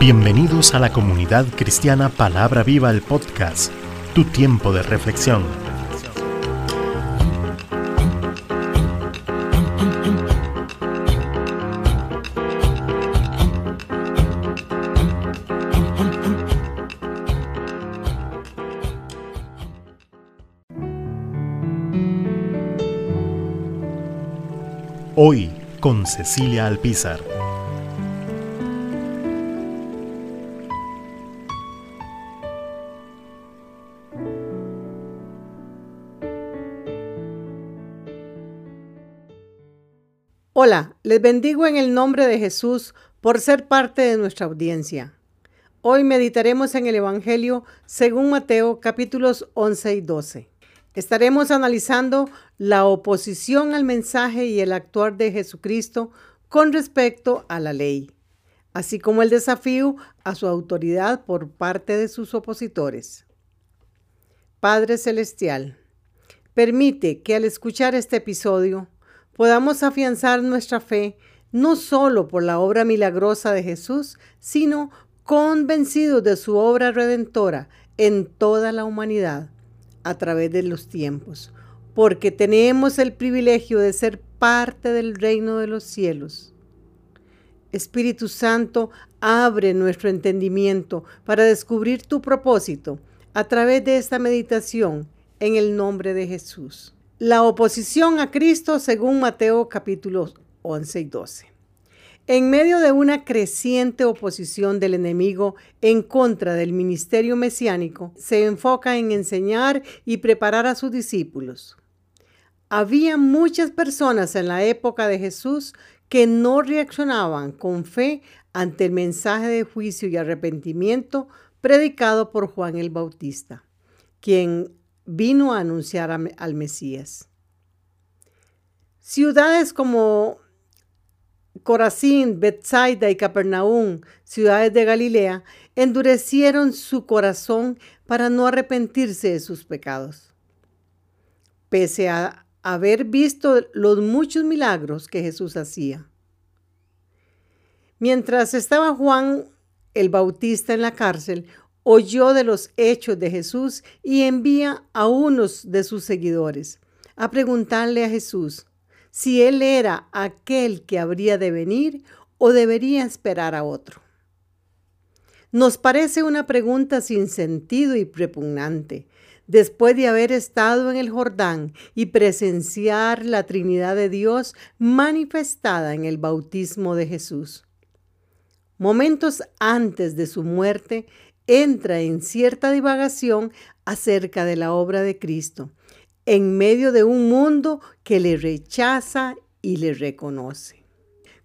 Bienvenidos a la comunidad cristiana Palabra Viva el podcast, tu tiempo de reflexión. Hoy con Cecilia Alpizar. Hola, les bendigo en el nombre de Jesús por ser parte de nuestra audiencia. Hoy meditaremos en el Evangelio según Mateo capítulos 11 y 12. Estaremos analizando la oposición al mensaje y el actuar de Jesucristo con respecto a la ley, así como el desafío a su autoridad por parte de sus opositores. Padre Celestial, permite que al escuchar este episodio podamos afianzar nuestra fe no solo por la obra milagrosa de Jesús, sino convencidos de su obra redentora en toda la humanidad a través de los tiempos, porque tenemos el privilegio de ser parte del reino de los cielos. Espíritu Santo, abre nuestro entendimiento para descubrir tu propósito a través de esta meditación en el nombre de Jesús. La oposición a Cristo según Mateo capítulos 11 y 12. En medio de una creciente oposición del enemigo en contra del ministerio mesiánico, se enfoca en enseñar y preparar a sus discípulos. Había muchas personas en la época de Jesús que no reaccionaban con fe ante el mensaje de juicio y arrepentimiento predicado por Juan el Bautista, quien vino a anunciar al Mesías. Ciudades como Corazín, Bethsaida y Capernaum, ciudades de Galilea, endurecieron su corazón para no arrepentirse de sus pecados. Pese a haber visto los muchos milagros que Jesús hacía. Mientras estaba Juan el Bautista en la cárcel, oyó de los hechos de Jesús y envía a unos de sus seguidores a preguntarle a Jesús si él era aquel que habría de venir o debería esperar a otro. Nos parece una pregunta sin sentido y prepugnante, después de haber estado en el Jordán y presenciar la Trinidad de Dios manifestada en el bautismo de Jesús. Momentos antes de su muerte, entra en cierta divagación acerca de la obra de Cristo, en medio de un mundo que le rechaza y le reconoce.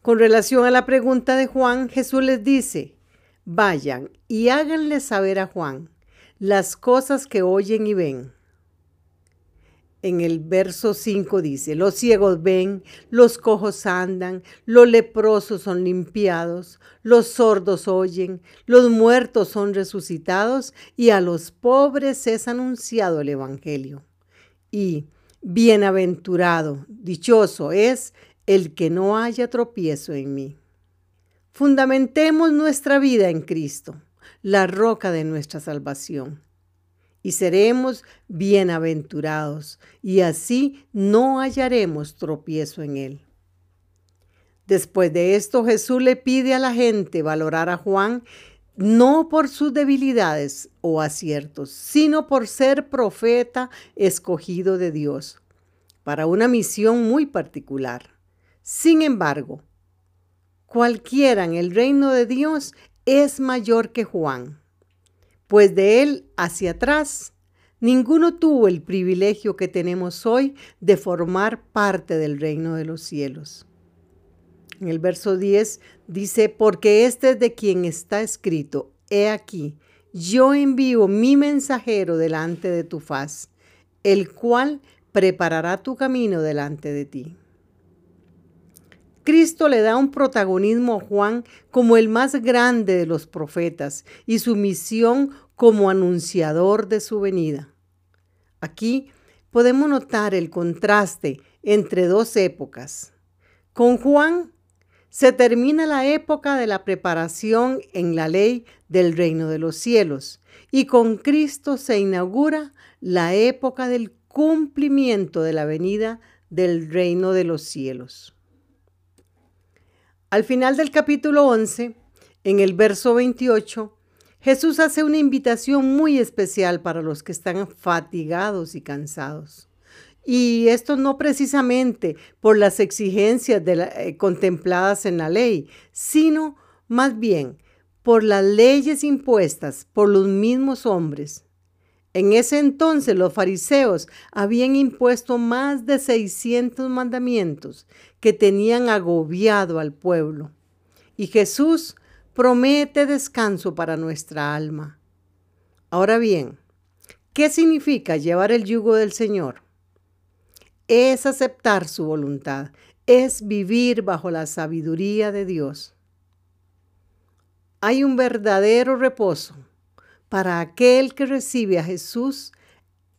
Con relación a la pregunta de Juan, Jesús les dice, vayan y háganle saber a Juan las cosas que oyen y ven en el verso 5 dice, los ciegos ven, los cojos andan, los leprosos son limpiados, los sordos oyen, los muertos son resucitados y a los pobres es anunciado el Evangelio. Y bienaventurado, dichoso es el que no haya tropiezo en mí. Fundamentemos nuestra vida en Cristo, la roca de nuestra salvación y seremos bienaventurados, y así no hallaremos tropiezo en él. Después de esto, Jesús le pide a la gente valorar a Juan no por sus debilidades o aciertos, sino por ser profeta escogido de Dios para una misión muy particular. Sin embargo, cualquiera en el reino de Dios es mayor que Juan pues de él hacia atrás ninguno tuvo el privilegio que tenemos hoy de formar parte del reino de los cielos. En el verso 10 dice, porque este es de quien está escrito, he aquí, yo envío mi mensajero delante de tu faz, el cual preparará tu camino delante de ti. Cristo le da un protagonismo a Juan como el más grande de los profetas y su misión como anunciador de su venida. Aquí podemos notar el contraste entre dos épocas. Con Juan se termina la época de la preparación en la ley del reino de los cielos y con Cristo se inaugura la época del cumplimiento de la venida del reino de los cielos. Al final del capítulo 11, en el verso 28, Jesús hace una invitación muy especial para los que están fatigados y cansados. Y esto no precisamente por las exigencias eh, contempladas en la ley, sino más bien por las leyes impuestas por los mismos hombres. En ese entonces los fariseos habían impuesto más de 600 mandamientos que tenían agobiado al pueblo. Y Jesús promete descanso para nuestra alma. Ahora bien, ¿qué significa llevar el yugo del Señor? es aceptar su voluntad, es vivir bajo la sabiduría de Dios. Hay un verdadero reposo para aquel que recibe a Jesús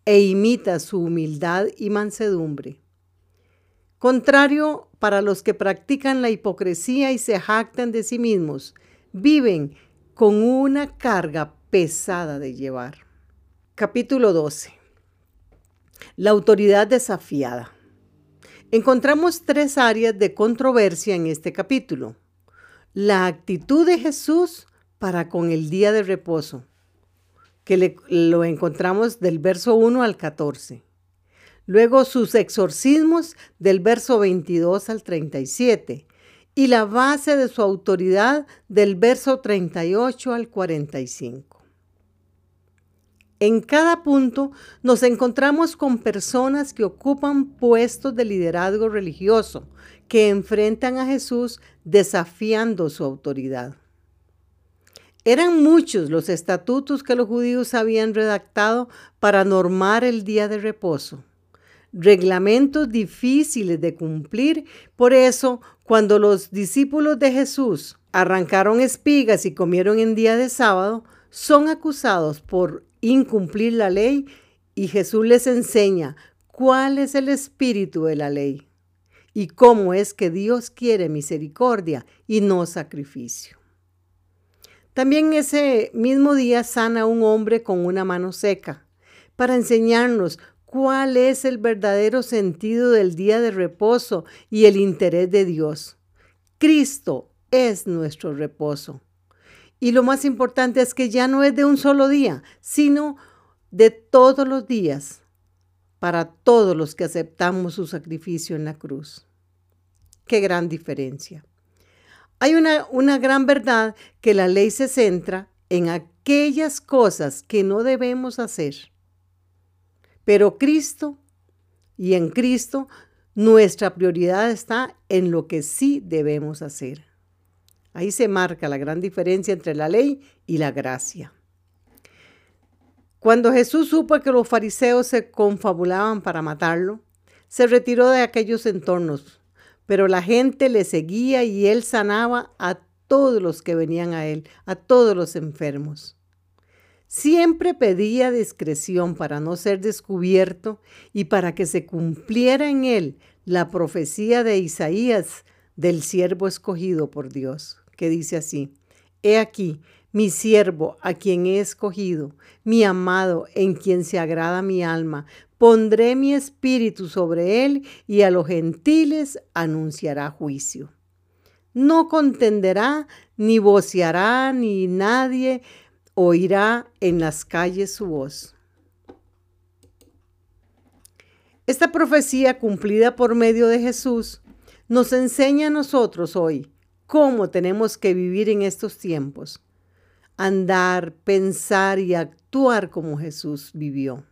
e imita su humildad y mansedumbre. Contrario para los que practican la hipocresía y se jactan de sí mismos, viven con una carga pesada de llevar. Capítulo 12. La autoridad desafiada. Encontramos tres áreas de controversia en este capítulo. La actitud de Jesús para con el día de reposo, que lo encontramos del verso 1 al 14. Luego sus exorcismos del verso 22 al 37 y la base de su autoridad del verso 38 al 45. En cada punto nos encontramos con personas que ocupan puestos de liderazgo religioso, que enfrentan a Jesús desafiando su autoridad. Eran muchos los estatutos que los judíos habían redactado para normar el día de reposo. Reglamentos difíciles de cumplir, por eso cuando los discípulos de Jesús arrancaron espigas y comieron en día de sábado, son acusados por incumplir la ley y Jesús les enseña cuál es el espíritu de la ley y cómo es que Dios quiere misericordia y no sacrificio. También ese mismo día sana un hombre con una mano seca para enseñarnos cuál es el verdadero sentido del día de reposo y el interés de Dios. Cristo es nuestro reposo. Y lo más importante es que ya no es de un solo día, sino de todos los días, para todos los que aceptamos su sacrificio en la cruz. Qué gran diferencia. Hay una, una gran verdad que la ley se centra en aquellas cosas que no debemos hacer. Pero Cristo y en Cristo nuestra prioridad está en lo que sí debemos hacer. Ahí se marca la gran diferencia entre la ley y la gracia. Cuando Jesús supo que los fariseos se confabulaban para matarlo, se retiró de aquellos entornos, pero la gente le seguía y él sanaba a todos los que venían a él, a todos los enfermos. Siempre pedía discreción para no ser descubierto y para que se cumpliera en él la profecía de Isaías del siervo escogido por Dios que dice así, He aquí, mi siervo a quien he escogido, mi amado en quien se agrada mi alma. Pondré mi espíritu sobre él y a los gentiles anunciará juicio. No contenderá, ni voceará, ni nadie oirá en las calles su voz. Esta profecía cumplida por medio de Jesús nos enseña a nosotros hoy cómo tenemos que vivir en estos tiempos. Andar, pensar y actuar como Jesús vivió.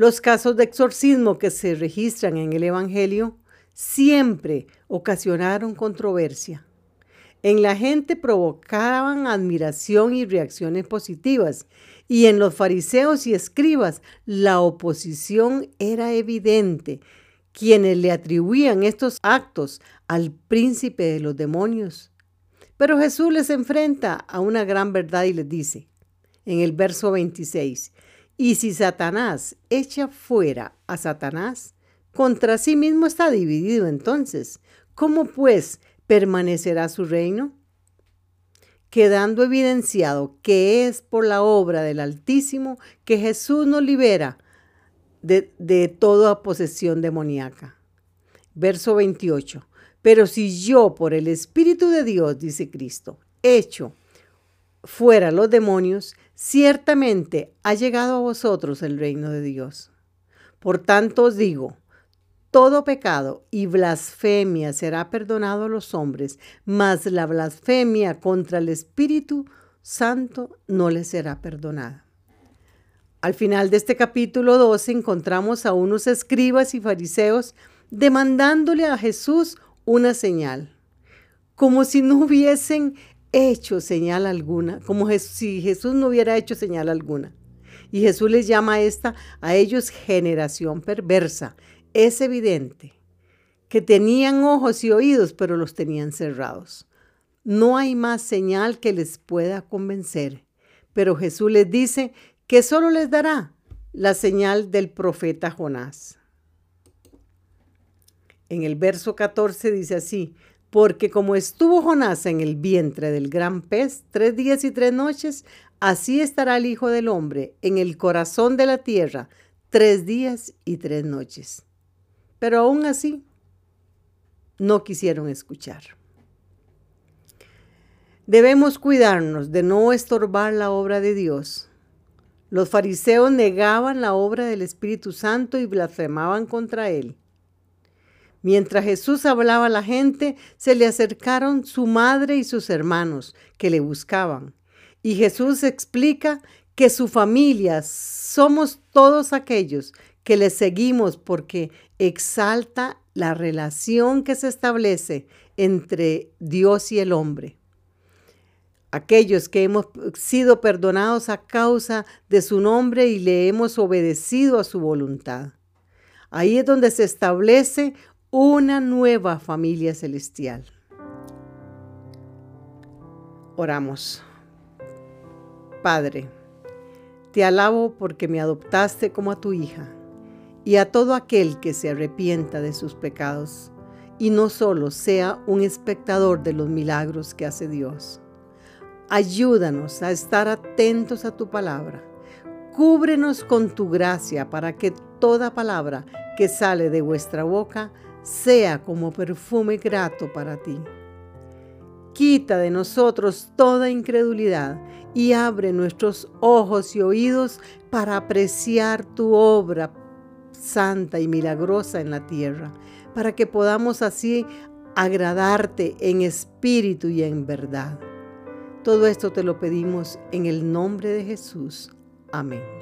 Los casos de exorcismo que se registran en el Evangelio siempre ocasionaron controversia. En la gente provocaban admiración y reacciones positivas, y en los fariseos y escribas la oposición era evidente quienes le atribuían estos actos al príncipe de los demonios. Pero Jesús les enfrenta a una gran verdad y les dice, en el verso 26, y si Satanás echa fuera a Satanás, contra sí mismo está dividido entonces. ¿Cómo pues permanecerá su reino? Quedando evidenciado que es por la obra del Altísimo que Jesús nos libera de, de toda posesión demoníaca. Verso 28. Pero si yo por el Espíritu de Dios, dice Cristo, hecho fuera los demonios, ciertamente ha llegado a vosotros el reino de Dios. Por tanto os digo, todo pecado y blasfemia será perdonado a los hombres, mas la blasfemia contra el Espíritu Santo no le será perdonada. Al final de este capítulo 12 encontramos a unos escribas y fariseos demandándole a Jesús una señal, como si no hubiesen hecho señal alguna, como si Jesús no hubiera hecho señal alguna. Y Jesús les llama a esta a ellos generación perversa. Es evidente que tenían ojos y oídos, pero los tenían cerrados. No hay más señal que les pueda convencer. Pero Jesús les dice que solo les dará la señal del profeta Jonás. En el verso 14 dice así, porque como estuvo Jonás en el vientre del gran pez tres días y tres noches, así estará el Hijo del Hombre en el corazón de la tierra tres días y tres noches. Pero aún así, no quisieron escuchar. Debemos cuidarnos de no estorbar la obra de Dios. Los fariseos negaban la obra del Espíritu Santo y blasfemaban contra él. Mientras Jesús hablaba a la gente, se le acercaron su madre y sus hermanos que le buscaban. Y Jesús explica que su familia somos todos aquellos que le seguimos porque exalta la relación que se establece entre Dios y el hombre. Aquellos que hemos sido perdonados a causa de su nombre y le hemos obedecido a su voluntad. Ahí es donde se establece una nueva familia celestial. Oramos. Padre, te alabo porque me adoptaste como a tu hija y a todo aquel que se arrepienta de sus pecados y no solo sea un espectador de los milagros que hace Dios. Ayúdanos a estar atentos a tu palabra. Cúbrenos con tu gracia para que toda palabra que sale de vuestra boca sea como perfume grato para ti. Quita de nosotros toda incredulidad y abre nuestros ojos y oídos para apreciar tu obra santa y milagrosa en la tierra, para que podamos así agradarte en espíritu y en verdad. Todo esto te lo pedimos en el nombre de Jesús. Amén.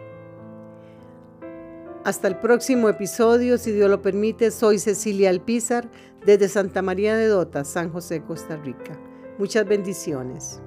Hasta el próximo episodio, si Dios lo permite, soy Cecilia Alpizar desde Santa María de Dota, San José, Costa Rica. Muchas bendiciones.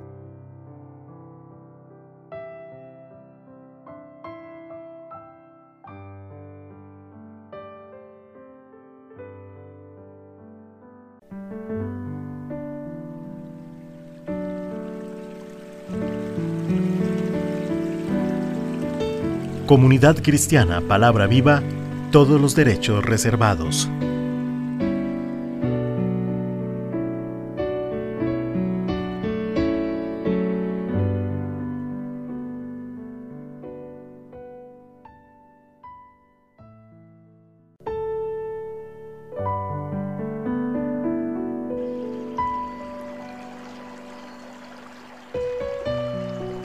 Comunidad Cristiana Palabra Viva, todos los derechos reservados.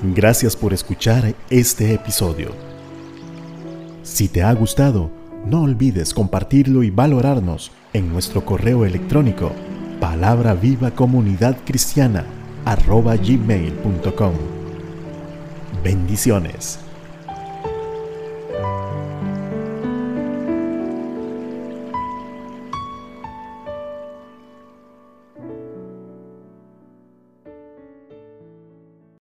Gracias por escuchar este episodio. Si te ha gustado, no olvides compartirlo y valorarnos en nuestro correo electrónico palabra viva comunidad cristiana arroba gmail.com. Bendiciones.